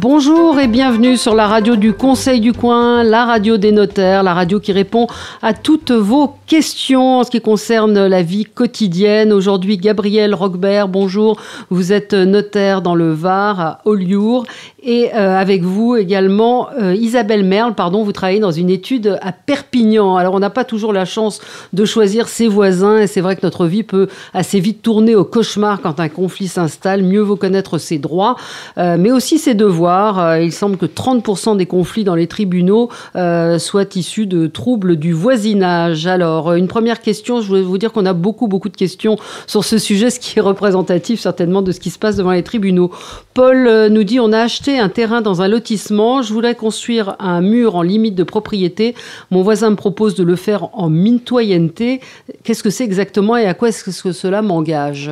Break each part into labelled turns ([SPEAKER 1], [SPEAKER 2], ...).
[SPEAKER 1] Bonjour et bienvenue sur la radio du Conseil du Coin, la radio des notaires, la radio qui répond à toutes vos questions en ce qui concerne la vie quotidienne. Aujourd'hui, Gabriel Roquebert, bonjour. Vous êtes notaire dans le Var, à Oliour. Et euh, avec vous également, euh, Isabelle Merle, pardon, vous travaillez dans une étude à Perpignan. Alors, on n'a pas toujours la chance de choisir ses voisins, et c'est vrai que notre vie peut assez vite tourner au cauchemar quand un conflit s'installe. Mieux vaut connaître ses droits, euh, mais aussi ses devoirs. Il semble que 30% des conflits dans les tribunaux soient issus de troubles du voisinage. Alors, une première question, je voulais vous dire qu'on a beaucoup, beaucoup de questions sur ce sujet, ce qui est représentatif certainement de ce qui se passe devant les tribunaux. Paul nous dit, on a acheté un terrain dans un lotissement. Je voulais construire un mur en limite de propriété. Mon voisin me propose de le faire en mitoyenneté. Qu'est-ce que c'est exactement et à quoi est-ce que cela m'engage?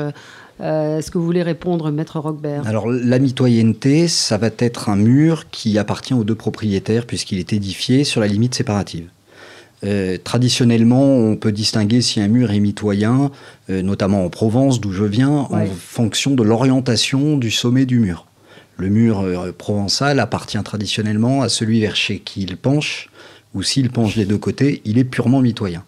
[SPEAKER 1] Euh, Est-ce que vous voulez répondre, Maître Roquebert?
[SPEAKER 2] Alors, la mitoyenneté, ça va être un mur qui appartient aux deux propriétaires puisqu'il est édifié sur la limite séparative. Euh, traditionnellement, on peut distinguer si un mur est mitoyen, euh, notamment en Provence, d'où je viens, en fonction de l'orientation du sommet du mur. Le mur provençal appartient traditionnellement à celui vers chez qui il penche, ou s'il penche des deux côtés, il est purement mitoyen.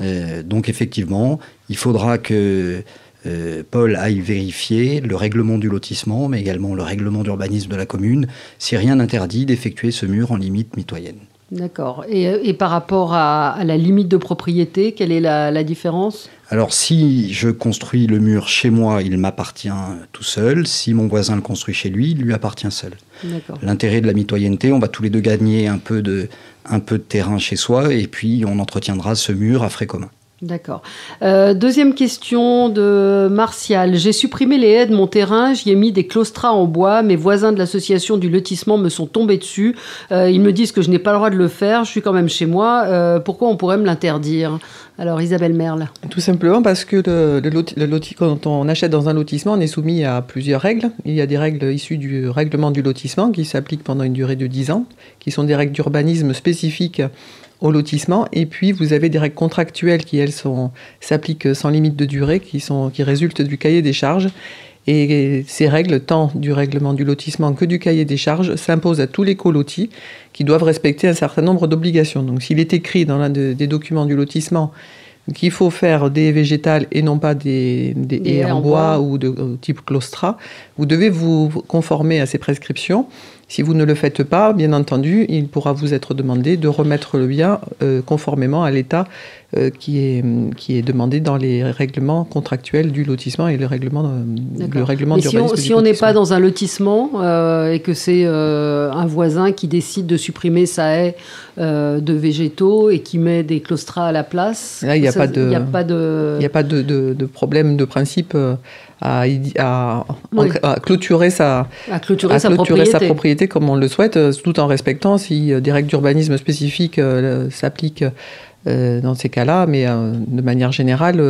[SPEAKER 2] Euh, donc effectivement, il faudra que euh, Paul aille vérifier le règlement du lotissement, mais également le règlement d'urbanisme de la commune, si rien n'interdit d'effectuer ce mur en limite mitoyenne.
[SPEAKER 1] D'accord. Et, par rapport à, la limite de propriété, quelle est la différence?
[SPEAKER 2] Alors si je construis le mur chez moi, il m'appartient tout seul. Si mon voisin le construit chez lui, il lui appartient seul. L'intérêt de la mitoyenneté, on va tous les deux gagner un peu de, un peu de terrain chez soi et puis on entretiendra ce mur à frais communs.
[SPEAKER 1] D'accord. Euh, deuxième question de Martial. J'ai supprimé les haies de mon terrain, j'y ai mis des claustras en bois. Mes voisins de l'association du lotissement me sont tombés dessus. Euh, ils me disent que je n'ai pas le droit de le faire, je suis quand même chez moi. Euh, pourquoi on pourrait me l'interdire? Alors Isabelle Merle.
[SPEAKER 3] Tout simplement parce que le, quand on achète dans un lotissement, on est soumis à plusieurs règles. Il y a des règles issues du règlement du lotissement qui s'appliquent pendant une durée de 10 ans, qui sont des règles d'urbanisme spécifiques au lotissement. Et puis, vous avez des règles contractuelles qui, elles, s'appliquent sans limite de durée, qui, sont, qui résultent du cahier des charges. Et ces règles, tant du règlement du lotissement que du cahier des charges, s'imposent à tous les colotis qui doivent respecter un certain nombre d'obligations. Donc, s'il est écrit dans l'un des documents du lotissement qu'il faut faire des végétales et non pas des, des haies en, bois, ou de type claustra, vous devez vous conformer à ces prescriptions. Si vous ne le faites pas, bien entendu, il pourra vous être demandé de remettre le bien euh, conformément à l'état qui, est, qui est demandé dans les règlements contractuels du lotissement et le règlement, euh, le règlement
[SPEAKER 1] d'urbanisme. Si on n'est pas dans un lotissement et que c'est un voisin qui décide de supprimer sa haie de végétaux et qui met des claustras à la place,
[SPEAKER 3] il n'y a, pas de, a pas de, a pas de, de problème de principe à, clôturer, sa,
[SPEAKER 1] clôturer, sa,
[SPEAKER 3] propriété. comme on le souhaite, euh, tout en respectant si euh, des règles d'urbanisme spécifiques euh, s'appliquent dans ces cas-là, mais de manière générale,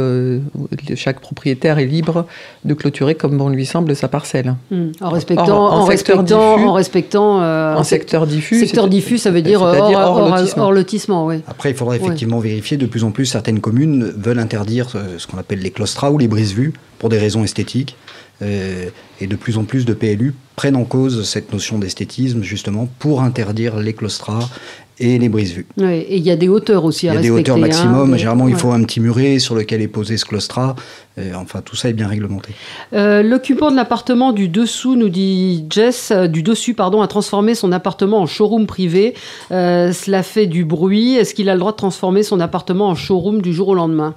[SPEAKER 3] chaque propriétaire est libre de clôturer comme bon lui semble sa parcelle.
[SPEAKER 1] Hmm. En respectant, en, respectant, en respectant,
[SPEAKER 3] en secteur diffus.
[SPEAKER 1] Secteur diffus, ça veut dire, hors, lotissement.
[SPEAKER 2] Après, il faudra effectivement vérifier. De plus en plus, certaines communes veulent interdire ce qu'on appelle les claustras ou les brises-vues pour des raisons esthétiques. Euh, et de plus en plus de PLU prennent en cause cette notion d'esthétisme justement pour interdire les claustras et les brises-vues.
[SPEAKER 1] et il y a des hauteurs aussi à
[SPEAKER 2] respecter.
[SPEAKER 1] Il y a des
[SPEAKER 2] hauteurs maximum. Généralement, il faut un petit muret sur lequel est posé ce claustrat. Euh, enfin, tout ça est bien réglementé.
[SPEAKER 1] Euh, l'occupant de l'appartement du dessous, nous dit Jess, du dessus, pardon, a transformé son appartement en showroom privé. cela fait du bruit. Est-ce qu'il a le droit de transformer son appartement en showroom du jour au lendemain?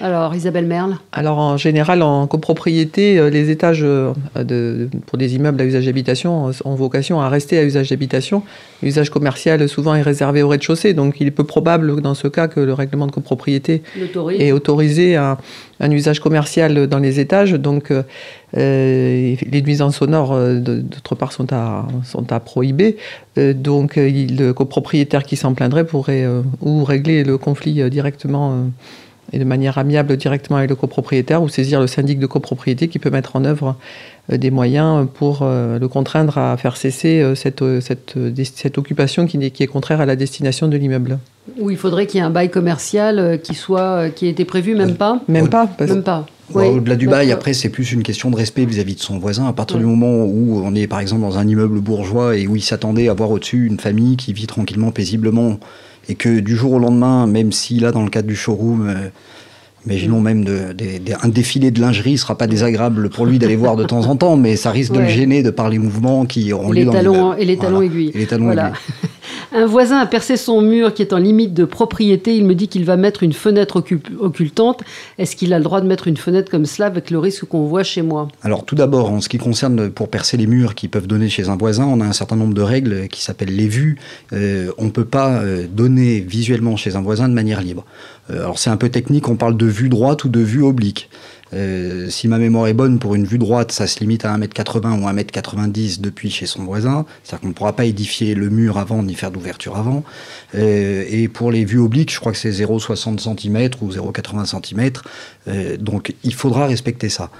[SPEAKER 1] Alors, Isabelle Merle
[SPEAKER 3] Alors, en général, en copropriété, euh, les étages euh, de, pour des immeubles à usage d'habitation euh, ont vocation à rester à usage d'habitation. L'usage commercial, souvent, est réservé au rez-de-chaussée. Donc, il est peu probable, dans ce cas, que le règlement de copropriété ait autorisé un, usage commercial dans les étages. Donc, les nuisances sonores, d'autre part, sont à, sont à prohiber. donc, le copropriétaire qui s'en plaindrait pourrait ou régler le conflit directement et de manière amiable directement avec le copropriétaire ou saisir le syndic de copropriété qui peut mettre en œuvre des moyens pour le contraindre à faire cesser cette, cette, cette occupation qui, qui est contraire à la destination de l'immeuble.
[SPEAKER 1] Ou il faudrait qu'il y ait un bail commercial qui soit qui ait été prévu, même pas
[SPEAKER 3] Même pas.
[SPEAKER 1] Même pas.
[SPEAKER 2] Au-delà du bail, après, c'est plus une question de respect vis-à-vis de son voisin. À partir du moment où on est, par exemple, dans un immeuble bourgeois et où il s'attendait à voir au-dessus une famille qui vit tranquillement, paisiblement, et que du jour au lendemain, même si là, dans le cadre du showroom, euh, Imaginons même de, un défilé de lingerie ne sera pas désagréable pour lui d'aller voir de temps en temps, mais ça risque de le gêner de par les mouvements qui auront lieu
[SPEAKER 1] dans talons, Et les talons aiguilles.
[SPEAKER 2] Et les talons aiguilles.
[SPEAKER 1] Un voisin a percé son mur qui est en limite de propriété. Il me dit qu'il va mettre une fenêtre occultante. Est-ce qu'il a le droit de mettre une fenêtre comme cela avec le risque qu'on voit chez moi?
[SPEAKER 2] Alors tout d'abord, en ce qui concerne pour percer les murs qui peuvent donner chez un voisin, on a un certain nombre de règles qui s'appellent les vues. Euh, on ne peut pas euh, donner visuellement chez un voisin de manière libre. Euh, alors c'est un peu technique, on parle de vue droite ou de vue oblique. Euh, si ma mémoire est bonne, pour une vue droite, ça se limite à 1m80 ou 1m90 depuis chez son voisin. C'est-à-dire qu'on ne pourra pas édifier le mur avant ni faire d'ouverture avant. Euh, et pour les vues obliques, je crois que c'est 0,60 cm ou 0,80 cm. Euh, donc il faudra respecter ça.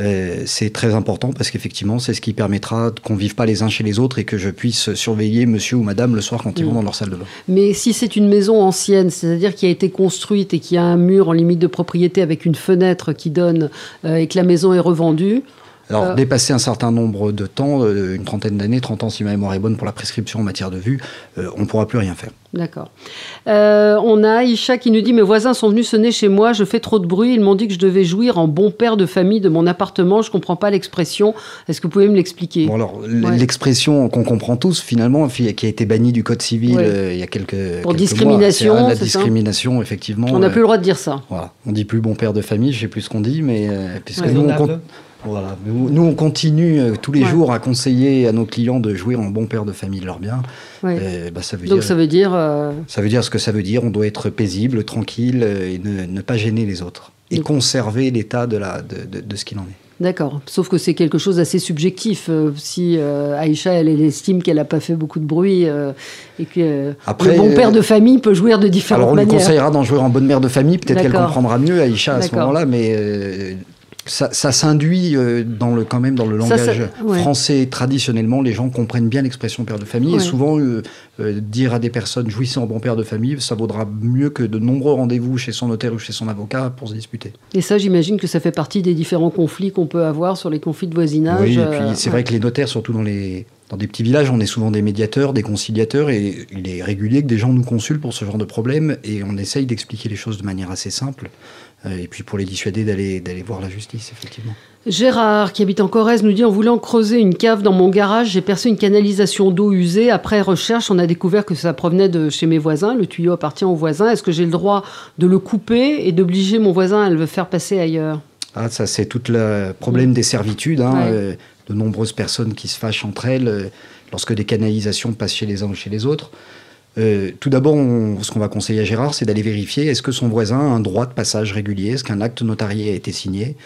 [SPEAKER 2] Euh, c'est très important parce qu'effectivement, c'est ce qui permettra qu'on ne vive pas les uns chez les autres et que je puisse surveiller monsieur ou madame le soir quand ils vont mm. dans leur salle de bain.
[SPEAKER 1] Mais si c'est une maison ancienne, c'est-à-dire qui a été construite et qui a un mur en limite de propriété avec une fenêtre qui donne euh, et que la maison est revendue,
[SPEAKER 2] alors, euh, dépasser un certain nombre de temps, euh, une trentaine d'années, 30 ans si ma mémoire est bonne pour la prescription en matière de vue, euh, on ne pourra plus rien faire.
[SPEAKER 1] D'accord. on a Aïcha qui nous dit Mes voisins sont venus sonner chez moi, je fais trop de bruit. Ils m'ont dit que je devais jouir en bon père de famille de mon appartement. Je ne comprends pas l'expression. Est-ce que vous pouvez me l'expliquer?
[SPEAKER 2] Bon, alors, L'expression qu'on comprend tous, finalement, qui a été bannie du Code civil il y a quelques.
[SPEAKER 1] Pour discrimination.
[SPEAKER 2] Mois, la discrimination, effectivement.
[SPEAKER 1] On n'a plus le droit de dire ça.
[SPEAKER 2] Voilà. On dit plus bon père de famille, je ne sais plus ce qu'on dit, mais puisque nous, on compte. Voilà. Nous, on continue euh, tous les jours à conseiller à nos clients de jouer en bon père de famille de leur bien.
[SPEAKER 1] bah, ça veut Donc dire, ça veut dire... Euh,
[SPEAKER 2] ça veut dire ce que ça veut dire. On doit être paisible, tranquille euh, et ne, pas gêner les autres. Et conserver l'état de, la, de, de, ce qu'il en est.
[SPEAKER 1] D'accord. Sauf que c'est quelque chose d'assez subjectif. si Aïcha, elle, estime qu'elle n'a pas fait beaucoup de bruit et que Après, le bon père de famille peut jouer de différentes manières.
[SPEAKER 2] Alors on lui conseillera d'en jouer en bonne mère de famille. Peut-être qu'elle comprendra mieux Aïcha à ce moment-là, mais ça, s'induit euh, dans le, quand même dans le langage français traditionnellement. Les gens comprennent bien l'expression père de famille et souvent euh, euh, dire à des personnes jouissez en bon père de famille, ça vaudra mieux que de nombreux rendez-vous chez son notaire ou chez son avocat pour se disputer.
[SPEAKER 1] Et ça, j'imagine que ça fait partie des différents conflits qu'on peut avoir sur les conflits de voisinage.
[SPEAKER 2] Oui, et puis c'est vrai que les notaires, surtout dans les dans des petits villages, on est souvent des médiateurs, des conciliateurs, et il est régulier que des gens nous consultent pour ce genre de problème, et on essaye d'expliquer les choses de manière assez simple. Euh, et puis pour les dissuader d'aller d'aller voir la justice, effectivement.
[SPEAKER 1] Gérard, qui habite en Corrèze, nous dit En voulant creuser une cave dans mon garage, j'ai perçu une canalisation d'eau usée. Après recherche, on a découvert que ça provenait de chez mes voisins. Le tuyau appartient aux voisins. Est-ce que j'ai le droit de le couper et d'obliger mon voisin à le faire passer ailleurs?
[SPEAKER 2] Ah, ça, c'est tout le problème des servitudes. Hein, euh, de nombreuses personnes qui se fâchent entre elles euh, lorsque des canalisations passent chez les uns ou chez les autres. Euh, tout d'abord, ce qu'on va conseiller à Gérard, c'est d'aller vérifier est-ce que son voisin a un droit de passage régulier, est-ce qu'un acte notarié a été signé?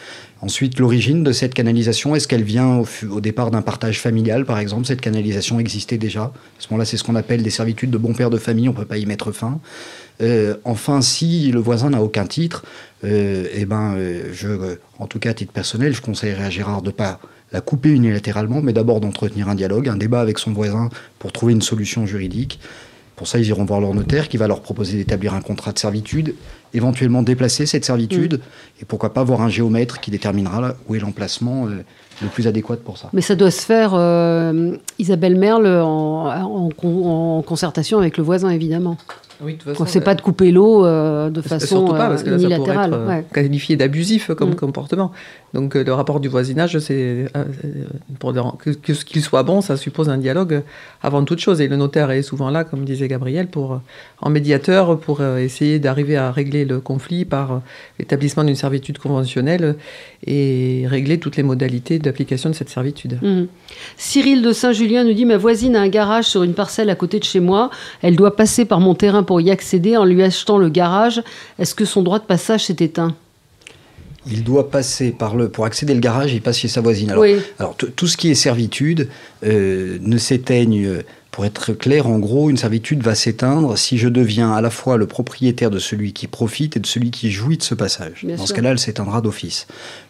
[SPEAKER 2] Ensuite, l'origine de cette canalisation, est-ce qu'elle vient au, départ d'un partage familial, par exemple? Cette canalisation existait déjà. À ce moment-là, c'est ce qu'on appelle des servitudes de bon père de famille, on ne peut pas y mettre fin. Euh, enfin, si le voisin n'a aucun titre, eh ben, je, en tout cas à titre personnel, je conseillerais à Gérard de pas la couper unilatéralement, mais d'abord d'entretenir un dialogue, un débat avec son voisin pour trouver une solution juridique. Pour ça, ils iront voir leur notaire qui va leur proposer d'établir un contrat de servitude, éventuellement déplacer cette servitude, mm. et pourquoi pas voir un géomètre qui déterminera où est l'emplacement euh, le plus adéquat pour ça.
[SPEAKER 1] Mais ça doit se faire, euh, Isabelle Merle, en, concertation avec le voisin, évidemment. Oui, de ne sait pas de couper l'eau euh, de façon pas, parce que unilatérale. Ça
[SPEAKER 3] qualifié d'abusif comme mm. comportement. Donc le rapport du voisinage, c'est pour que, que ce qu'il soit bon, ça suppose un dialogue avant toute chose. Et le notaire est souvent là, comme disait Gabriel, pour en médiateur pour essayer d'arriver à régler le conflit par l'établissement d'une servitude conventionnelle et régler toutes les modalités d'application de cette servitude.
[SPEAKER 1] Mm. Cyril de Saint-Julien nous dit Ma voisine a un garage sur une parcelle à côté de chez moi. Elle doit passer par mon terrain pour y accéder en lui achetant le garage. Est-ce que son droit de passage s'est éteint?
[SPEAKER 2] Il doit passer par le pour accéder au garage, il passe chez sa voisine. Alors, alors tout ce qui est servitude euh, ne s'éteigne Pour être clair, en gros, une servitude va s'éteindre si je deviens à la fois le propriétaire de celui qui profite et de celui qui jouit de ce passage. Dans ce cas-là, elle s'éteindra d'office.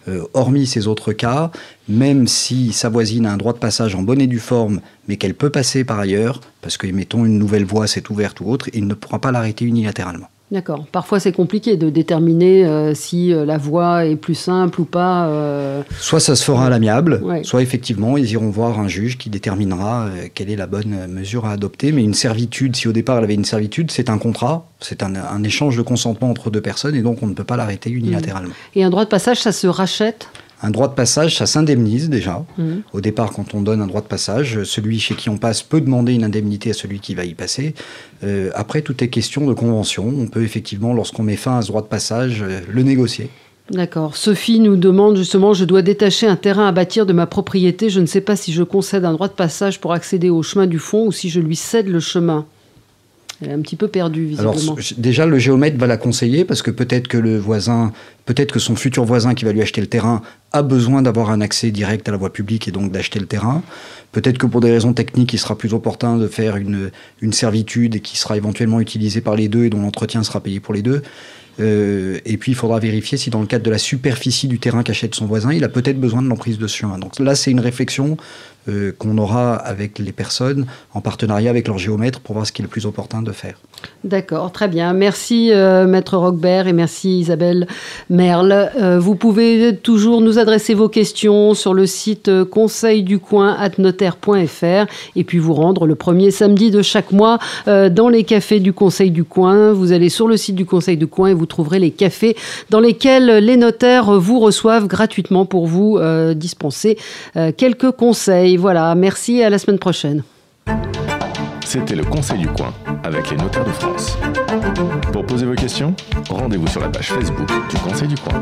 [SPEAKER 2] Euh, hormis ces autres cas, même si sa voisine a un droit de passage en bonne et due forme, mais qu'elle peut passer par ailleurs, parce que, mettons, une nouvelle voie s'est ouverte ou autre, il ne pourra pas l'arrêter unilatéralement.
[SPEAKER 1] D'accord. Parfois, c'est compliqué de déterminer euh, si euh, la voie est plus simple ou pas.
[SPEAKER 2] Euh. Soit ça se fera à l'amiable, soit effectivement, ils iront voir un juge qui déterminera quelle est la bonne mesure à adopter. Mais une servitude, si au départ elle avait une servitude, c'est un contrat, c'est un, échange de consentement entre deux personnes et donc on ne peut pas l'arrêter unilatéralement.
[SPEAKER 1] Et un droit de passage, ça se rachète?
[SPEAKER 2] Un droit de passage, ça s'indemnise déjà. Mmh. Au départ, quand on donne un droit de passage, celui chez qui on passe peut demander une indemnité à celui qui va y passer. Euh, après, tout est question de convention. On peut effectivement, lorsqu'on met fin à ce droit de passage, euh, le négocier.
[SPEAKER 1] D'accord. Sophie nous demande justement, je dois détacher un terrain à bâtir de ma propriété. Je ne sais pas si je concède un droit de passage pour accéder au chemin du fond ou si je lui cède le chemin. Elle est un petit peu perdue, visiblement. Alors,
[SPEAKER 2] déjà, le géomètre va la conseiller parce que peut-être que le voisin, peut-être que son futur voisin qui va lui acheter le terrain a besoin d'avoir un accès direct à la voie publique et donc d'acheter le terrain. Peut-être que pour des raisons techniques, il sera plus opportun de faire une, une servitude et qui sera éventuellement utilisée par les deux et dont l'entretien sera payé pour les deux. Euh, et puis, il faudra vérifier si, dans le cadre de la superficie du terrain qu'achète son voisin, il a peut-être besoin de l'emprise de ce chemin. Donc là, c'est une réflexion euh, qu'on aura avec les personnes en partenariat avec leur géomètre pour voir ce qui est le plus opportun de faire.
[SPEAKER 1] D'accord, très bien. Merci euh, Maître Roquebert et merci Isabelle Merle. Euh, vous pouvez toujours nous adresser vos questions sur le site conseilducoin.notaire.fr et puis vous rendre le premier samedi de chaque mois dans les cafés du Conseil du Coin. Vous allez sur le site du Conseil du Coin et vous trouverez les cafés dans lesquels les notaires vous reçoivent gratuitement pour vous dispenser quelques conseils voilà, merci et à la semaine prochaine.
[SPEAKER 4] C'était le Conseil du Coin avec les notaires de France. Pour poser vos questions, rendez-vous sur la page Facebook du Conseil du Coin.